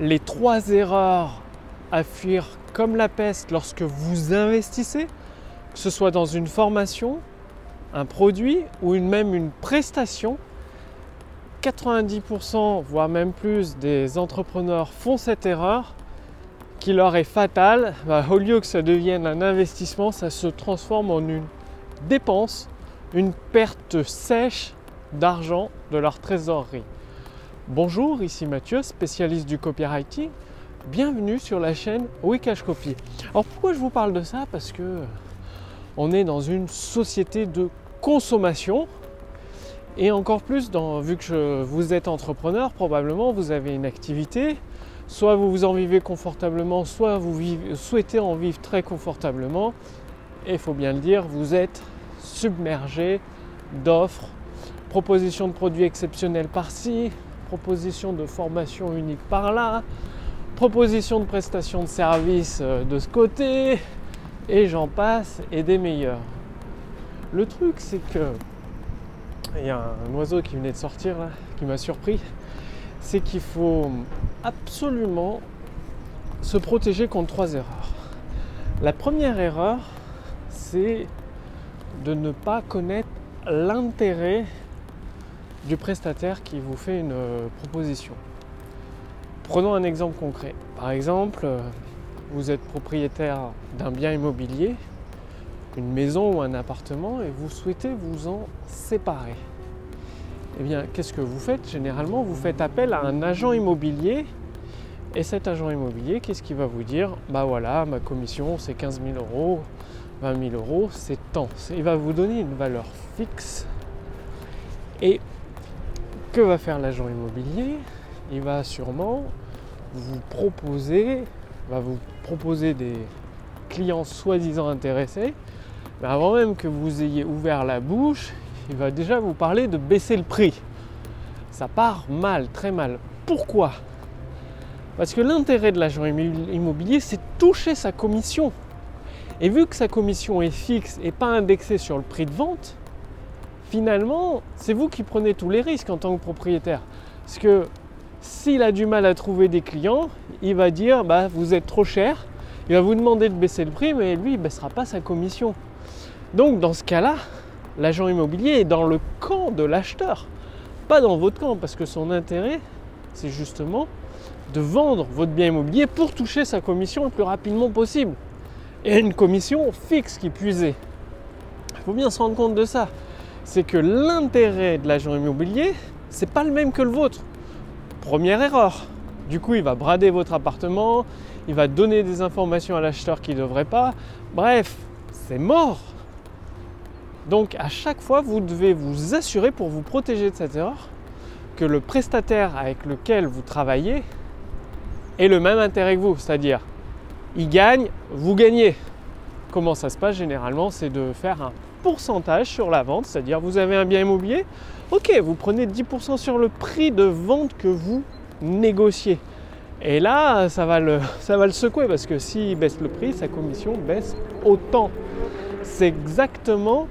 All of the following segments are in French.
les trois erreurs à fuir comme la peste lorsque vous investissez, que ce soit dans une formation, un produit ou même une prestation. 90% voire même plus des entrepreneurs font cette erreur qui leur est fatale. Bah, au lieu que ça devienne un investissement, ça se transforme en une dépense, une perte sèche d'argent de leur trésorerie. Bonjour, ici Mathieu, spécialiste du copywriting. Bienvenue sur la chaîne Wikash Copy. Alors pourquoi je vous parle de ça? Parce que on est dans une société de consommation et encore plus vu que vous êtes entrepreneur, probablement vous avez une activité, soit vous vous en vivez confortablement, soit vous souhaitez en vivre très confortablement. Et il faut bien le dire, vous êtes submergé d'offres, propositions de produits exceptionnels par-ci, proposition de formation unique par là, proposition de prestation de services euh, de ce côté, et j'en passe, et des meilleurs. Le truc, c'est que il y a un oiseau qui venait de sortir là, qui m'a surpris, c'est qu'il faut absolument se protéger contre trois erreurs. La première erreur, c'est de ne pas connaître l'intérêt du prestataire qui vous fait une euh, proposition. Prenons un exemple concret. Par exemple, euh, vous êtes propriétaire d'un bien immobilier, une maison ou un appartement, et vous souhaitez vous en séparer. Eh bien, qu'est-ce que vous faites? Généralement, vous faites appel à un agent immobilier. Et cet agent immobilier, qu'est-ce qu'il va vous dire? Bah voilà, ma commission c'est 15 000 euros, 20 000 euros, c'est tant. Il va vous donner une valeur fixe. Et que va faire l'agent immobilier? Il va sûrement vous proposer, va vous proposer des clients soi-disant intéressés, mais avant même que vous ayez ouvert la bouche, il va déjà vous parler de baisser le prix. Ça part mal, très mal. Pourquoi? Parce que l'intérêt de l'agent immobilier, c'est toucher sa commission. Et vu que sa commission est fixe et pas indexée sur le prix de vente, finalement, c'est vous qui prenez tous les risques en tant que propriétaire. Parce que s'il a du mal à trouver des clients, il va dire bah, vous êtes trop cher, il va vous demander de baisser le prix, mais lui, il ne baissera pas sa commission. Donc dans ce cas-là, l'agent immobilier est dans le camp de l'acheteur, pas dans votre camp, parce que son intérêt, c'est justement de vendre votre bien immobilier pour toucher sa commission le plus rapidement possible. Et une commission fixe qui puisait. Il faut bien se rendre compte de ça c'est que l'intérêt de l'agent immobilier, c'est pas le même que le vôtre. Première erreur. Du coup, il va brader votre appartement, il va donner des informations à l'acheteur qu'il ne devrait pas. Bref, c'est mort. Donc à chaque fois, vous devez vous assurer pour vous protéger de cette erreur que le prestataire avec lequel vous travaillez ait le même intérêt que vous, c'est-à-dire il gagne, vous gagnez. Comment ça se passe généralement C'est de faire un pourcentage sur la vente, c'est-à-dire vous avez un bien immobilier, ok, vous prenez 10% sur le prix de vente que vous négociez. Et là, ça va le, secouer parce que s'il baisse le prix, sa commission baisse autant. C'est exactement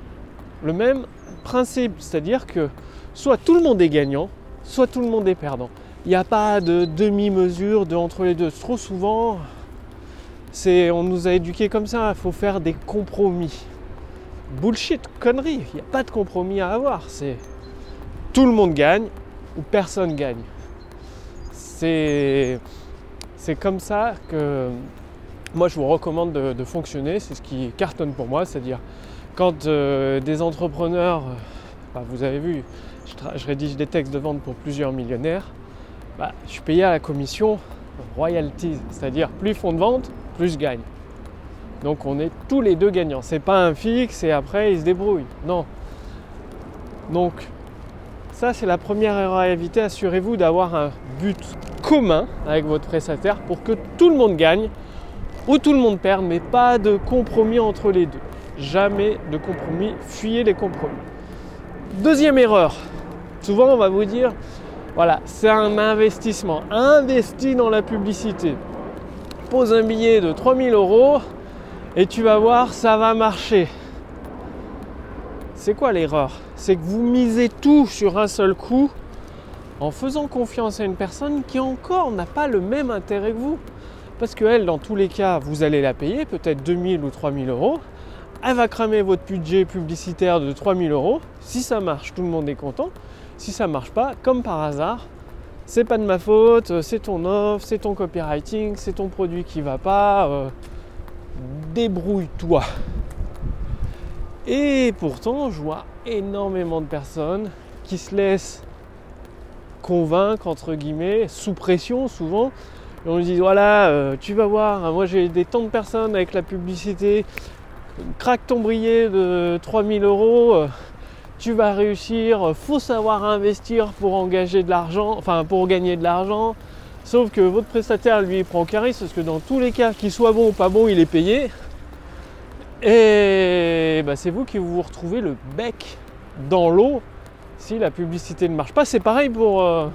le même principe, c'est-à-dire que soit tout le monde est gagnant, soit tout le monde est perdant. Il n'y a pas de demi-mesure de entre les deux. Trop souvent, c'est, on nous a éduqués comme ça, il faut faire des compromis bullshit, connerie. Il n'y a pas de compromis à avoir. C'est tout le monde gagne ou personne gagne. C'est, c'est comme ça que moi je vous recommande de, fonctionner. C'est ce qui cartonne pour moi. C'est-à-dire quand euh, des entrepreneurs, bah, vous avez vu, je, rédige des textes de vente pour plusieurs millionnaires, bah, je suis payé à la commission royalties. C'est-à-dire plus font de vente, plus je gagne. Donc on est tous les deux gagnants. C'est pas un fixe et après ils se débrouillent. Non. Donc ça c'est la première erreur à éviter. Assurez-vous d'avoir un but commun avec votre prestataire pour que tout le monde gagne ou tout le monde perde, mais pas de compromis entre les deux. Jamais de compromis. Fuyez les compromis. Deuxième erreur. Souvent on va vous dire, voilà, c'est un investissement. Investis dans la publicité. Pose un billet de 3000 euros, et tu vas voir, ça va marcher. C'est quoi l'erreur? C'est que vous misez tout sur un seul coup en faisant confiance à une personne qui encore n'a pas le même intérêt que vous. Parce qu'elle, dans tous les cas, vous allez la payer, peut-être 2000 ou 3000 euros. Elle va cramer votre budget publicitaire de 3000 euros. Si ça marche, tout le monde est content. Si ça marche pas, comme par hasard, c'est pas de ma faute, c'est ton offre, c'est ton copywriting, c'est ton produit qui va pas. Euh, débrouille-toi. Et pourtant, je vois énormément de personnes qui se laissent convaincre, entre guillemets, sous pression souvent. on lui dit voilà, euh, tu vas voir, hein, moi j'ai des tant de personnes avec la publicité, craque ton brillet de 3000 euros, euh, tu vas réussir, faut savoir investir pour engager de l'argent, enfin pour gagner de l'argent. Sauf que votre prestataire, lui, il prend au carré, parce que dans tous les cas, qu'il soit bon ou pas bon, il est payé. Et bah, c'est vous qui vous retrouvez le bec dans l'eau si la publicité ne marche pas. C'est pareil pour euh,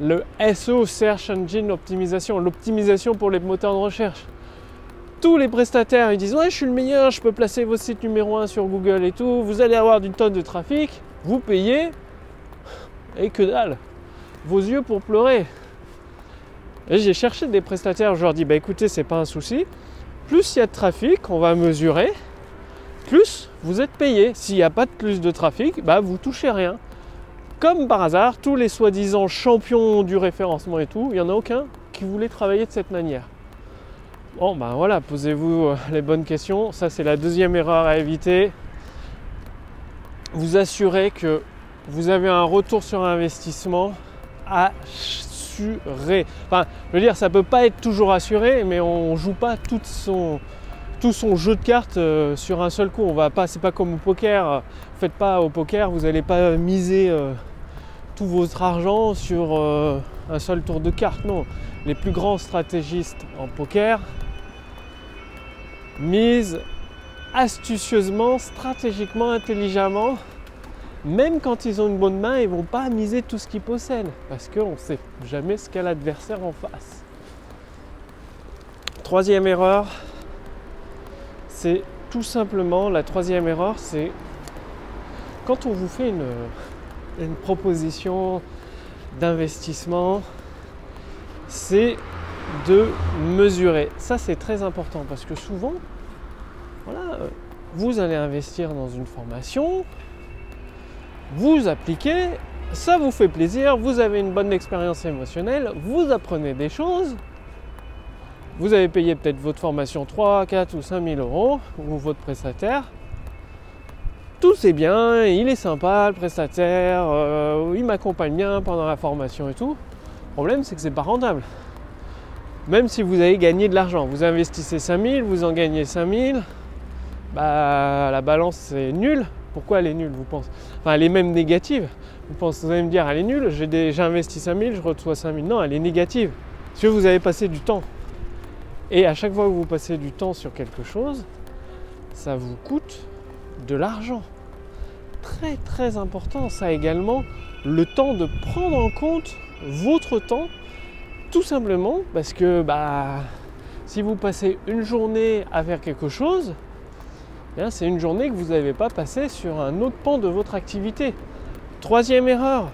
le SEO, Search Engine Optimisation, l'optimisation pour les moteurs de recherche. Tous les prestataires ils disent ouais je suis le meilleur, je peux placer votre site numéro 1 sur Google et tout, vous allez avoir d'une tonne de trafic, vous payez et que dalle. Vos yeux pour pleurer. Et j'ai cherché des prestataires, je leur dis bah écoutez c'est pas un souci, plus il y a de trafic, on va mesurer, plus vous êtes payé. S'il n'y a pas de plus de trafic, bah vous touchez rien. Comme par hasard, tous les soi-disant champions du référencement et tout, il n'y en a aucun qui voulait travailler de cette manière. Bon ben voilà, posez-vous euh, les bonnes questions. Ça c'est la deuxième erreur à éviter. Vous assurez que vous avez un retour sur investissement assuré. Enfin, je veux dire, ça peut pas être toujours assuré, mais on joue pas tout son, tout son jeu de cartes euh, sur un seul coup. On va pas, c'est pas comme au poker. Faites pas au poker, vous n'allez pas miser euh, tout votre argent sur euh, un seul tour de cartes. Non, les plus grands stratégistes en poker misent astucieusement, stratégiquement, intelligemment même quand ils ont une bonne main, ils vont pas miser tout ce qu'ils possèdent parce qu'on ne sait jamais ce qu'a l'adversaire en face. Troisième erreur, c'est tout simplement la troisième erreur, c'est quand on vous fait une, une proposition d'investissement, c'est de mesurer. Ça, c'est très important parce que souvent, voilà, vous allez investir dans une formation, vous appliquez, ça vous fait plaisir, vous avez une bonne expérience émotionnelle, vous apprenez des choses, vous avez payé peut-être votre formation 3, 4 ou 5 000 euros, ou votre prestataire. Tout c'est bien, il est sympa le prestataire, euh, il m'accompagne bien pendant la formation et tout. Le problème c'est que c'est pas rentable. Même si vous avez gagné de l'argent, vous investissez 5 000, vous en gagnez 5 000, bah la balance c'est nul pourquoi elle est nulle, vous pensez? Enfin, elle est même négative. Vous, pensez, vous allez me dire, elle est nulle, j'ai investi 5000, je reçois 5000. Non, elle est négative. Parce que vous avez passé du temps. Et à chaque fois que vous passez du temps sur quelque chose, ça vous coûte de l'argent. Très très important, ça également, le temps de prendre en compte votre temps, tout simplement parce que bah, si vous passez une journée à faire quelque chose, c'est une journée que vous n'avez pas passée sur un autre pan de votre activité. Troisième erreur,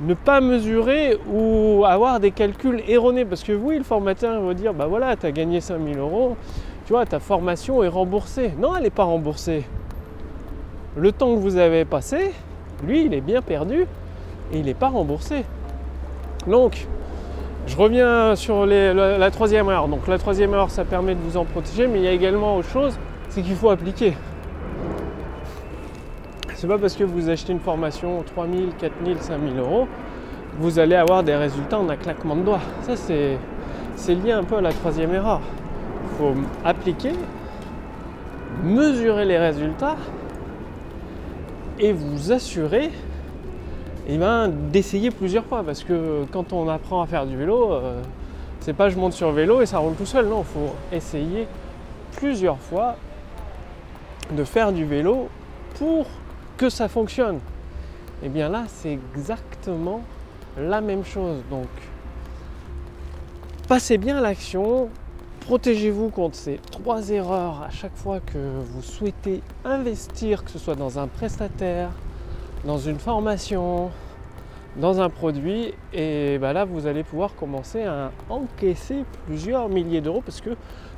ne pas mesurer ou avoir des calculs erronés. Parce que oui, le formateur va dire, bah voilà, tu as gagné 5000 euros, tu vois, ta formation est remboursée. Non, elle n'est pas remboursée. Le temps que vous avez passé, lui, il est bien perdu et il n'est pas remboursé. Donc, je reviens sur la, troisième heure. Donc la troisième heure, ça permet de vous en protéger, mais il y a également autre chose c'est qu'il faut appliquer. C'est pas parce que vous achetez une formation 3000, 4000, 5000 euros vous allez avoir des résultats en un claquement de doigts. Ça, c'est, lié un peu à la troisième erreur. Il faut appliquer, mesurer les résultats et vous assurer eh ben, d'essayer plusieurs fois. Parce que quand on apprend à faire du vélo, euh, c'est pas je monte sur vélo et ça roule tout seul. Non, il faut essayer plusieurs fois de faire du vélo pour que ça fonctionne. Et eh bien là, c'est exactement la même chose. Donc, passez bien l'action, protégez-vous contre ces trois erreurs à chaque fois que vous souhaitez investir, que ce soit dans un prestataire, dans une formation, dans un produit et bah là vous allez pouvoir commencer à encaisser plusieurs milliers d'euros parce que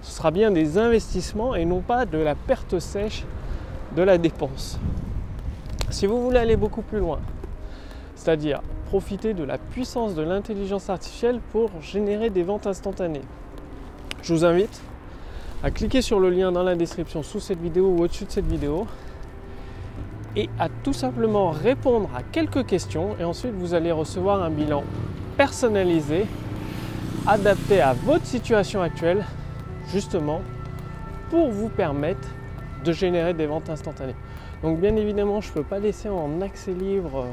ce sera bien des investissements et non pas de la perte sèche de la dépense. Si vous voulez aller beaucoup plus loin, c'est-à-dire profiter de la puissance de l'intelligence artificielle pour générer des ventes instantanées, je vous invite à cliquer sur le lien dans la description sous cette vidéo ou au-dessus de cette vidéo et à tout simplement répondre à quelques questions et ensuite vous allez recevoir un bilan personnalisé adapté à votre situation actuelle justement pour vous permettre de générer des ventes instantanées. Donc bien évidemment je ne peux pas laisser en accès libre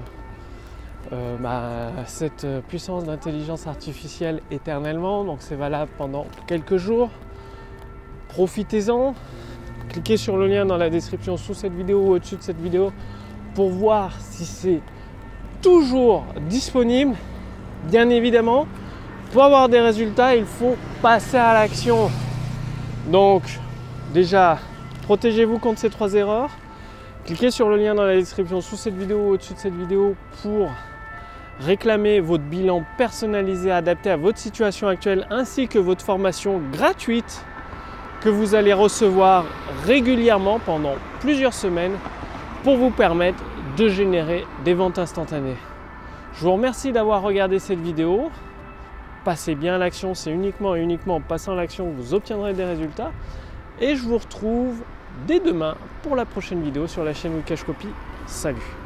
euh, bah, cette puissance d'intelligence artificielle éternellement, donc c'est valable pendant quelques jours. Profitez-en, cliquez sur le lien dans la description sous cette vidéo ou au-dessus de cette vidéo pour voir si c'est toujours disponible. Bien évidemment, pour avoir des résultats, il faut passer à l'action. Donc, déjà, protégez-vous contre ces trois erreurs. Cliquez sur le lien dans la description sous cette vidéo ou au-dessus de cette vidéo pour réclamer votre bilan personnalisé adapté à votre situation actuelle ainsi que votre formation gratuite que vous allez recevoir régulièrement pendant plusieurs semaines pour vous permettre de générer des ventes instantanées. Je vous remercie d'avoir regardé cette vidéo. Passez bien l'action, c'est uniquement et uniquement en passant l'action que vous obtiendrez des résultats. Et je vous retrouve dès demain pour la prochaine vidéo sur la chaîne Wikash Copy. Salut